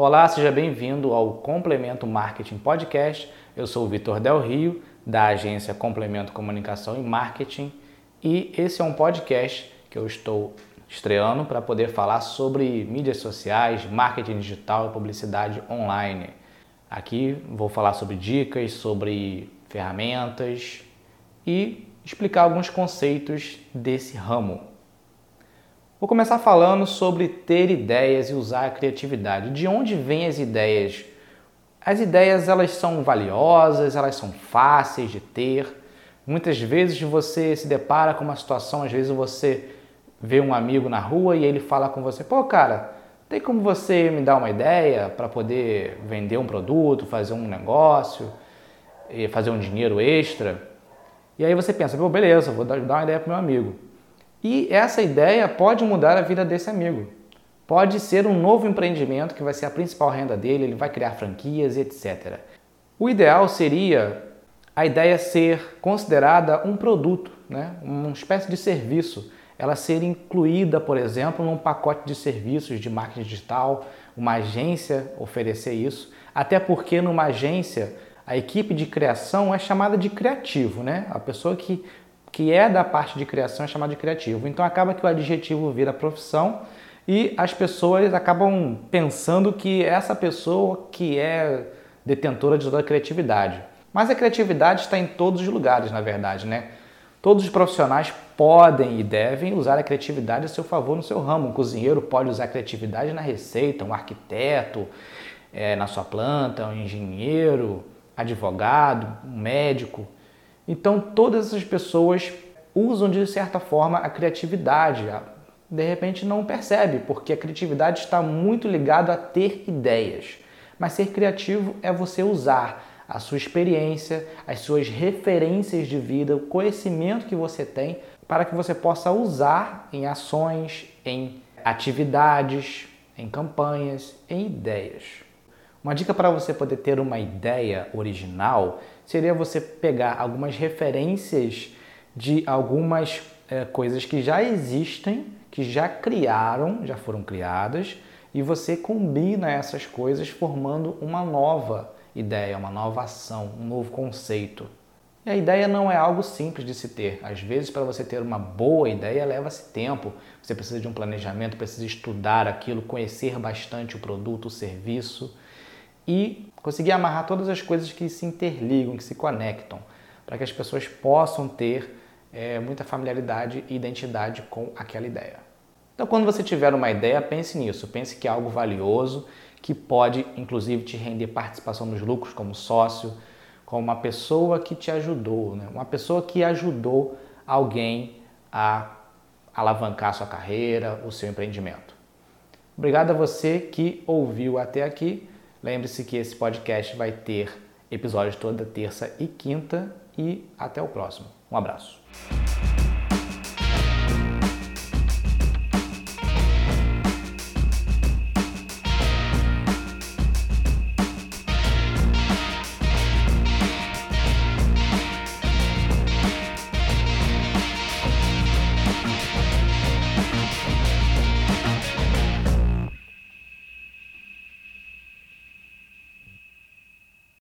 Olá, seja bem-vindo ao Complemento Marketing Podcast. Eu sou o Vitor Del Rio, da agência Complemento Comunicação e Marketing, e esse é um podcast que eu estou estreando para poder falar sobre mídias sociais, marketing digital e publicidade online. Aqui vou falar sobre dicas, sobre ferramentas e explicar alguns conceitos desse ramo. Vou começar falando sobre ter ideias e usar a criatividade. De onde vêm as ideias? As ideias elas são valiosas, elas são fáceis de ter. Muitas vezes você se depara com uma situação, às vezes você vê um amigo na rua e ele fala com você: "Pô, cara, tem como você me dar uma ideia para poder vender um produto, fazer um negócio e fazer um dinheiro extra?" E aí você pensa: "Pô, beleza, vou dar uma ideia para meu amigo." E essa ideia pode mudar a vida desse amigo. Pode ser um novo empreendimento que vai ser a principal renda dele, ele vai criar franquias, etc. O ideal seria a ideia ser considerada um produto, né? uma espécie de serviço. Ela ser incluída, por exemplo, num pacote de serviços de marketing digital, uma agência oferecer isso. Até porque numa agência a equipe de criação é chamada de criativo, né? A pessoa que que é da parte de criação é chamado de criativo. Então acaba que o adjetivo vira profissão e as pessoas acabam pensando que essa pessoa que é detentora de toda a criatividade. Mas a criatividade está em todos os lugares, na verdade, né? Todos os profissionais podem e devem usar a criatividade a seu favor no seu ramo. Um cozinheiro pode usar a criatividade na receita, um arquiteto é, na sua planta, um engenheiro, advogado, um médico. Então, todas essas pessoas usam de certa forma a criatividade. De repente não percebe, porque a criatividade está muito ligada a ter ideias. Mas ser criativo é você usar a sua experiência, as suas referências de vida, o conhecimento que você tem para que você possa usar em ações, em atividades, em campanhas, em ideias. Uma dica para você poder ter uma ideia original seria você pegar algumas referências de algumas é, coisas que já existem, que já criaram, já foram criadas, e você combina essas coisas formando uma nova ideia, uma nova ação, um novo conceito. E a ideia não é algo simples de se ter. Às vezes, para você ter uma boa ideia, leva-se tempo. Você precisa de um planejamento, precisa estudar aquilo, conhecer bastante o produto, o serviço e conseguir amarrar todas as coisas que se interligam, que se conectam, para que as pessoas possam ter é, muita familiaridade e identidade com aquela ideia. Então, quando você tiver uma ideia, pense nisso, pense que é algo valioso, que pode inclusive te render participação nos lucros como sócio, como uma pessoa que te ajudou, né? uma pessoa que ajudou alguém a alavancar sua carreira, o seu empreendimento. Obrigado a você que ouviu até aqui. Lembre-se que esse podcast vai ter episódios toda terça e quinta e até o próximo. Um abraço.